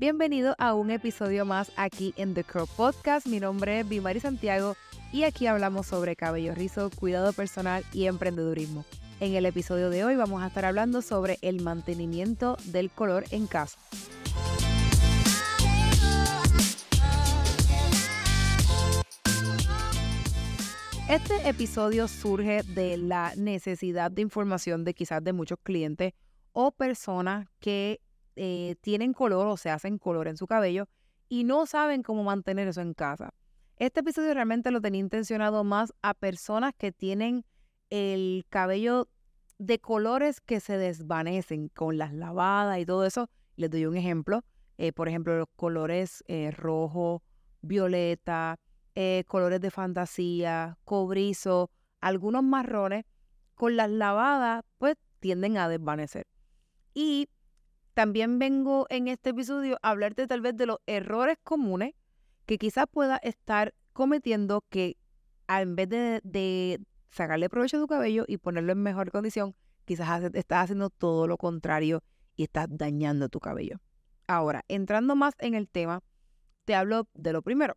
Bienvenido a un episodio más aquí en The Curl Podcast. Mi nombre es Bimari Santiago y aquí hablamos sobre cabello rizo, cuidado personal y emprendedurismo. En el episodio de hoy vamos a estar hablando sobre el mantenimiento del color en casa. Este episodio surge de la necesidad de información de quizás de muchos clientes o personas que eh, tienen color o se hacen color en su cabello y no saben cómo mantener eso en casa. Este episodio realmente lo tenía intencionado más a personas que tienen el cabello de colores que se desvanecen con las lavadas y todo eso. Les doy un ejemplo. Eh, por ejemplo, los colores eh, rojo, violeta, colores de fantasía, cobrizo, algunos marrones, con las lavadas, pues tienden a desvanecer. Y también vengo en este episodio a hablarte tal vez de los errores comunes que quizás pueda estar cometiendo que en vez de, sacarle provecho a tu cabello y ponerlo en mejor condición, quizás estás haciendo todo lo contrario y estás dañando tu cabello. Ahora, entrando más en el tema, te hablo de lo primero.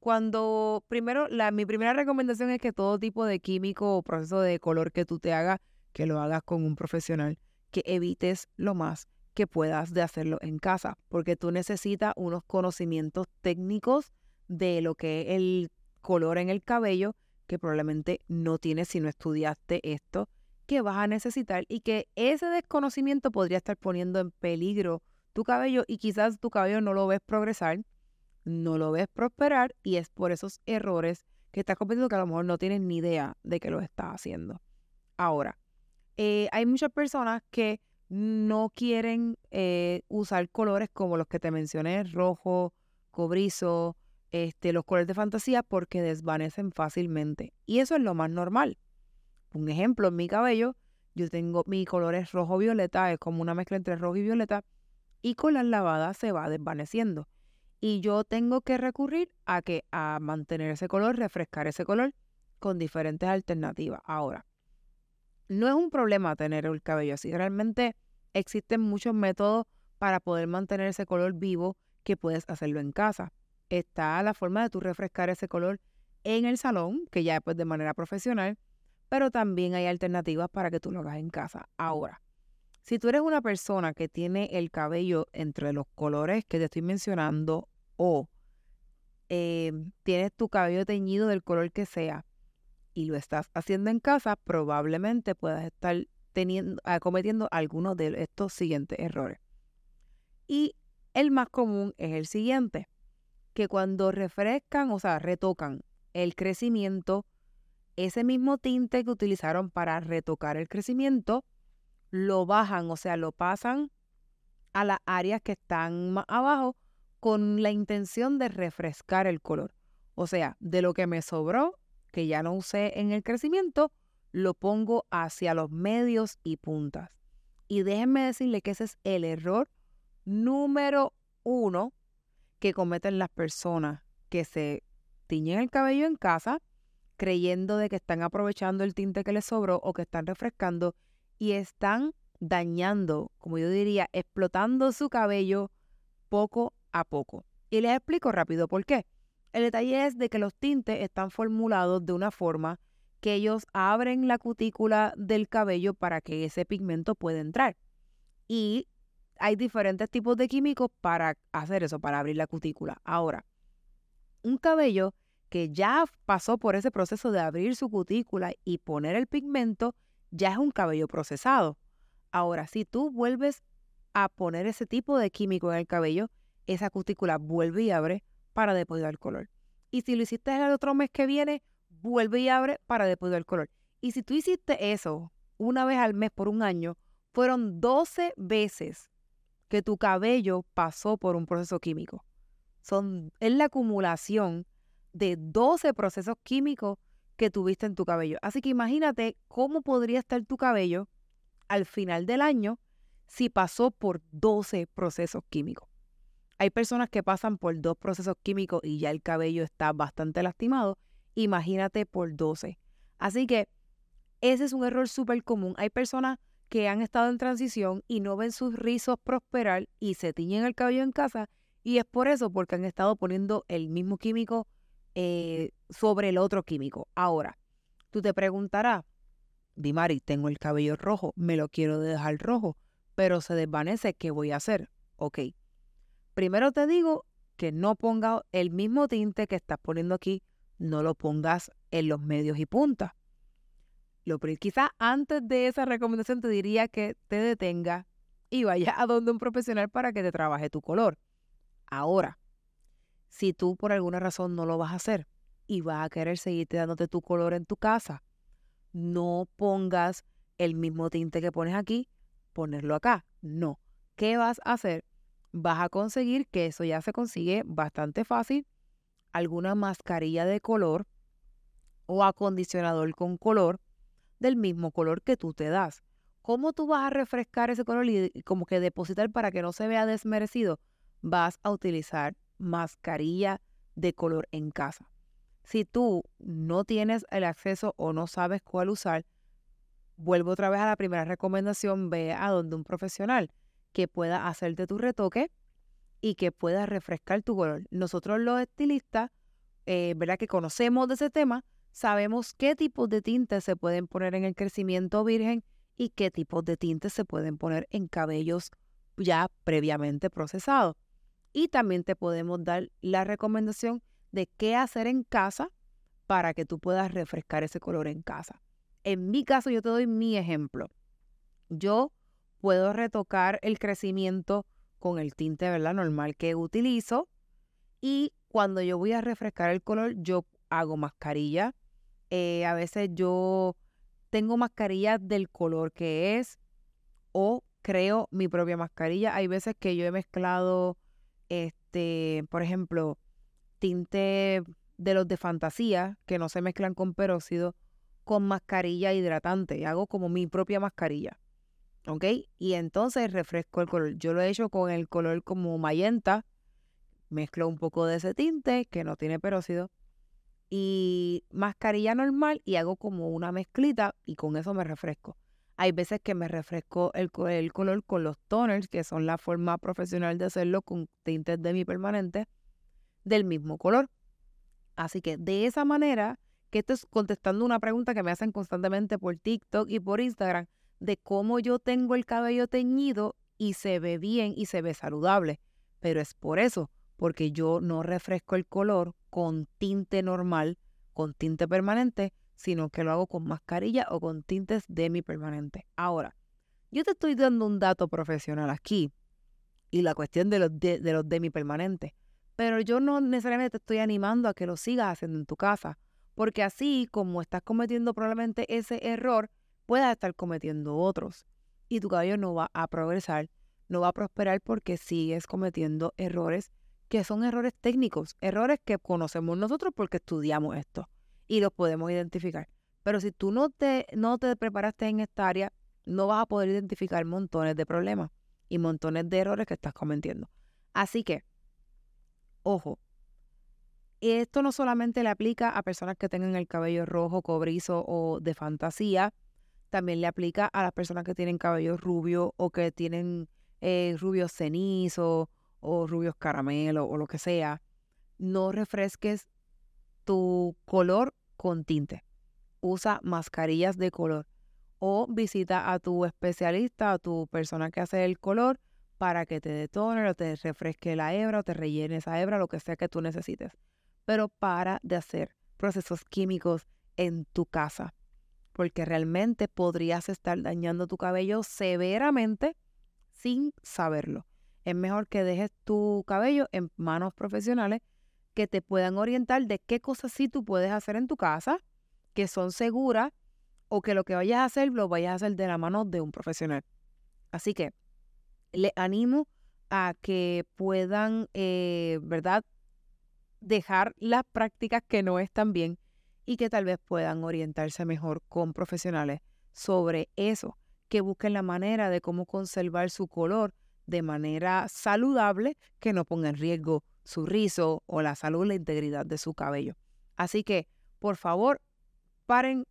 Cuando primero, la, mi primera recomendación es que todo tipo de químico o proceso de color que tú te hagas, que lo hagas con un profesional que evites lo más que puedas de hacerlo en casa, porque tú necesitas unos conocimientos técnicos de lo que es el color en el cabello, que probablemente no tienes si no estudiaste esto, que vas a necesitar y que ese desconocimiento podría estar poniendo en peligro tu cabello y quizás tu cabello no lo ves progresar, no lo ves prosperar y es por esos errores que estás cometiendo que a lo mejor no tienes ni idea de que lo estás haciendo. Ahora, eh, hay muchas personas que no quieren eh, usar colores como los que te mencioné, rojo, cobrizo, este, los colores de fantasía, porque desvanecen fácilmente. Y eso es lo más normal. Un ejemplo, en mi cabello, yo tengo mi color es rojo-violeta, es como una mezcla entre rojo y violeta, y con las lavadas se va desvaneciendo. Y yo tengo que recurrir a que a mantener ese color, refrescar ese color con diferentes alternativas. Ahora, no es un problema tener el cabello así. Realmente existen muchos métodos para poder mantener ese color vivo que puedes hacerlo en casa. Está la forma de tú refrescar ese color en el salón, que ya pues de manera profesional, pero también hay alternativas para que tú lo hagas en casa. Ahora, si tú eres una persona que tiene el cabello entre los colores que te estoy mencionando o eh, tienes tu cabello teñido del color que sea, y lo estás haciendo en casa, probablemente puedas estar teniendo, ah, cometiendo algunos de estos siguientes errores. Y el más común es el siguiente, que cuando refrescan, o sea, retocan el crecimiento, ese mismo tinte que utilizaron para retocar el crecimiento, lo bajan, o sea, lo pasan a las áreas que están más abajo con la intención de refrescar el color. O sea, de lo que me sobró, que ya no usé en el crecimiento, lo pongo hacia los medios y puntas. Y déjenme decirle que ese es el error número uno que cometen las personas que se tiñen el cabello en casa creyendo de que están aprovechando el tinte que les sobró o que están refrescando y están dañando, como yo diría, explotando su cabello poco a poco. Y les explico rápido por qué. El detalle es de que los tintes están formulados de una forma que ellos abren la cutícula del cabello para que ese pigmento pueda entrar. Y hay diferentes tipos de químicos para hacer eso, para abrir la cutícula. Ahora, un cabello que ya pasó por ese proceso de abrir su cutícula y poner el pigmento, ya es un cabello procesado. Ahora, si tú vuelves a poner ese tipo de químico en el cabello, esa cutícula vuelve y abre para depositar el color. Y si lo hiciste el otro mes que viene, vuelve y abre para depositar el color. Y si tú hiciste eso una vez al mes por un año, fueron 12 veces que tu cabello pasó por un proceso químico. Son, es la acumulación de 12 procesos químicos que tuviste en tu cabello. Así que imagínate cómo podría estar tu cabello al final del año si pasó por 12 procesos químicos. Hay personas que pasan por dos procesos químicos y ya el cabello está bastante lastimado. Imagínate por 12. Así que ese es un error súper común. Hay personas que han estado en transición y no ven sus rizos prosperar y se tiñen el cabello en casa y es por eso porque han estado poniendo el mismo químico eh, sobre el otro químico. Ahora, tú te preguntarás, Dimari, tengo el cabello rojo, me lo quiero dejar rojo, pero se desvanece, ¿qué voy a hacer? Ok. Primero te digo que no pongas el mismo tinte que estás poniendo aquí, no lo pongas en los medios y puntas. Lo quizás antes de esa recomendación te diría que te detenga y vaya a donde un profesional para que te trabaje tu color. Ahora, si tú por alguna razón no lo vas a hacer y vas a querer seguirte dándote tu color en tu casa, no pongas el mismo tinte que pones aquí, ponerlo acá. No. ¿Qué vas a hacer? Vas a conseguir, que eso ya se consigue bastante fácil, alguna mascarilla de color o acondicionador con color del mismo color que tú te das. ¿Cómo tú vas a refrescar ese color y como que depositar para que no se vea desmerecido? Vas a utilizar mascarilla de color en casa. Si tú no tienes el acceso o no sabes cuál usar, vuelvo otra vez a la primera recomendación, ve a donde un profesional que pueda hacerte tu retoque y que pueda refrescar tu color. Nosotros los estilistas, eh, ¿verdad? Que conocemos de ese tema, sabemos qué tipos de tintes se pueden poner en el crecimiento virgen y qué tipos de tintes se pueden poner en cabellos ya previamente procesados. Y también te podemos dar la recomendación de qué hacer en casa para que tú puedas refrescar ese color en casa. En mi caso, yo te doy mi ejemplo. Yo puedo retocar el crecimiento con el tinte ¿verdad? normal que utilizo y cuando yo voy a refrescar el color, yo hago mascarilla. Eh, a veces yo tengo mascarilla del color que es o creo mi propia mascarilla. Hay veces que yo he mezclado este, por ejemplo, tinte de los de fantasía, que no se mezclan con peróxido, con mascarilla hidratante. Hago como mi propia mascarilla. ¿Ok? Y entonces refresco el color. Yo lo he hecho con el color como mayenta. Mezclo un poco de ese tinte que no tiene peróxido. Y mascarilla normal y hago como una mezclita y con eso me refresco. Hay veces que me refresco el, el, color con los toners, que son la forma profesional de hacerlo con tintes de mi permanente del mismo color. Así que de esa manera, que esto es contestando una pregunta que me hacen constantemente por TikTok y por Instagram, de cómo yo tengo el cabello teñido y se ve bien y se ve saludable. Pero es por eso, porque yo no refresco el color con tinte normal, con tinte permanente, sino que lo hago con mascarilla o con tintes demi-permanente. Ahora, yo te estoy dando un dato profesional aquí y la cuestión de los, de, los demi-permanentes, pero yo no necesariamente te estoy animando a que lo sigas haciendo en tu casa, porque así como estás cometiendo probablemente ese error, puedas estar cometiendo otros y tu cabello no va a progresar, no va a prosperar porque sigues cometiendo errores que son errores técnicos, errores que conocemos nosotros porque estudiamos esto y los podemos identificar. Pero si tú no te, no te preparaste en esta área, no vas a poder identificar montones de problemas y montones de errores que estás cometiendo. Así que, ojo, esto no solamente le aplica a personas que tengan el cabello rojo, cobrizo o de fantasía, también le aplica a las personas que tienen cabello rubio o que tienen eh, rubios cenizos o rubios caramelo o lo que sea. No refresques tu color con tinte. Usa mascarillas de color o visita a tu especialista, a tu persona que hace el color para que te detone o te refresque la hebra o te rellene esa hebra, lo que sea que tú necesites. Pero para de hacer procesos químicos en tu casa, porque realmente podrías estar dañando tu cabello severamente sin saberlo. Es mejor que dejes tu cabello en manos profesionales que te puedan orientar de qué cosas sí tú puedes hacer en tu casa, que son seguras, o que lo que vayas a hacer lo vayas a hacer de la mano de un profesional. Así que le animo a que puedan, eh, ¿verdad? Dejar las prácticas que no están bien y que tal vez puedan orientarse mejor con profesionales sobre eso, que busquen la manera de cómo conservar su color de manera saludable, que no ponga en riesgo su rizo o la salud la integridad de su cabello. Así que, por favor, paren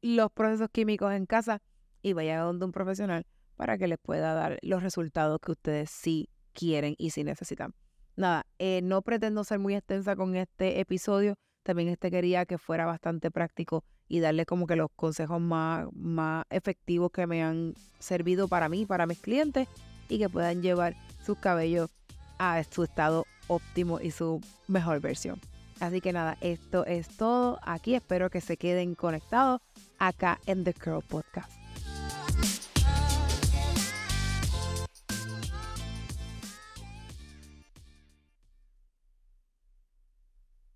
los procesos químicos en casa y vayan a donde un profesional para que les pueda dar los resultados que ustedes sí quieren y sí necesitan. Nada, eh, no pretendo ser muy extensa con este episodio. También este quería que fuera bastante práctico y darle como que los consejos más, más efectivos que me han servido para mí, para mis clientes y que puedan llevar sus cabellos a su estado óptimo y su mejor versión. Así que nada, esto es todo aquí. Espero que se queden conectados acá en The Curl Podcast.